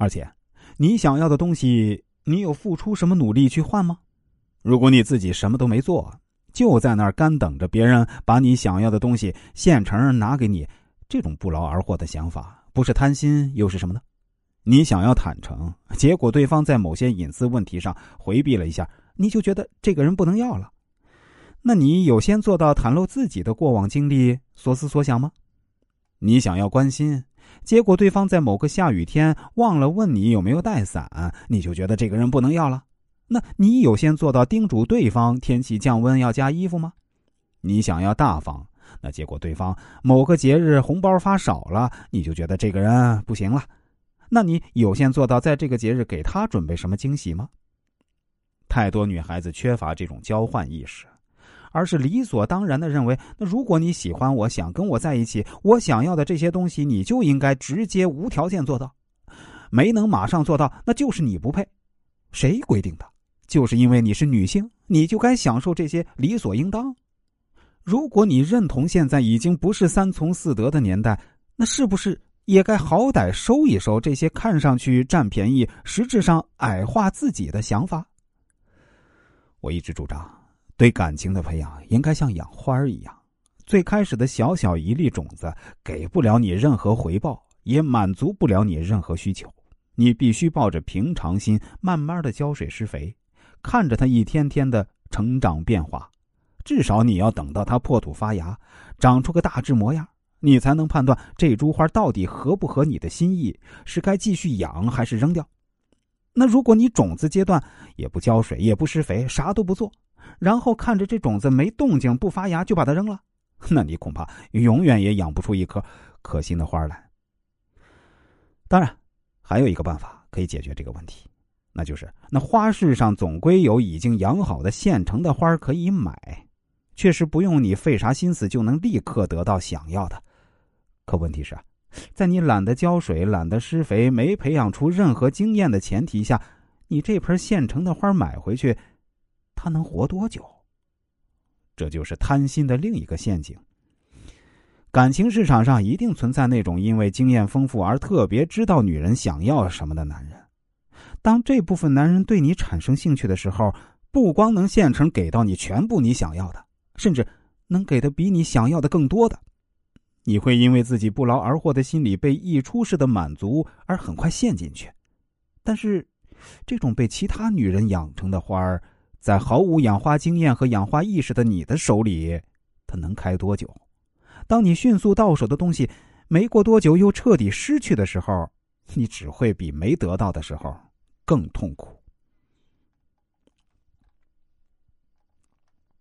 而且，你想要的东西，你有付出什么努力去换吗？如果你自己什么都没做，就在那儿干等着别人把你想要的东西现成拿给你，这种不劳而获的想法，不是贪心又是什么呢？你想要坦诚，结果对方在某些隐私问题上回避了一下，你就觉得这个人不能要了。那你有先做到袒露自己的过往经历、所思所想吗？你想要关心，结果对方在某个下雨天忘了问你有没有带伞，你就觉得这个人不能要了。那你有先做到叮嘱对方天气降温要加衣服吗？你想要大方，那结果对方某个节日红包发少了，你就觉得这个人不行了。那你有先做到在这个节日给他准备什么惊喜吗？太多女孩子缺乏这种交换意识，而是理所当然的认为，那如果你喜欢我，想跟我在一起，我想要的这些东西，你就应该直接无条件做到。没能马上做到，那就是你不配。谁规定的？就是因为你是女性，你就该享受这些理所应当。如果你认同现在已经不是三从四德的年代，那是不是也该好歹收一收这些看上去占便宜、实质上矮化自己的想法？我一直主张，对感情的培养应该像养花儿一样，最开始的小小一粒种子给不了你任何回报，也满足不了你任何需求。你必须抱着平常心，慢慢的浇水施肥。看着它一天天的成长变化，至少你要等到它破土发芽，长出个大致模样，你才能判断这株花到底合不合你的心意，是该继续养还是扔掉。那如果你种子阶段也不浇水，也不施肥，啥都不做，然后看着这种子没动静不发芽就把它扔了，那你恐怕永远也养不出一棵可心的花来。当然，还有一个办法可以解决这个问题。那就是，那花市上总归有已经养好的现成的花可以买，确实不用你费啥心思就能立刻得到想要的。可问题是，在你懒得浇水、懒得施肥、没培养出任何经验的前提下，你这盆现成的花买回去，他能活多久？这就是贪心的另一个陷阱。感情市场上一定存在那种因为经验丰富而特别知道女人想要什么的男人。当这部分男人对你产生兴趣的时候，不光能现成给到你全部你想要的，甚至能给的比你想要的更多的，你会因为自己不劳而获的心理被溢出式的满足而很快陷进去。但是，这种被其他女人养成的花儿，在毫无养花经验和养花意识的你的手里，它能开多久？当你迅速到手的东西没过多久又彻底失去的时候，你只会比没得到的时候。更痛苦。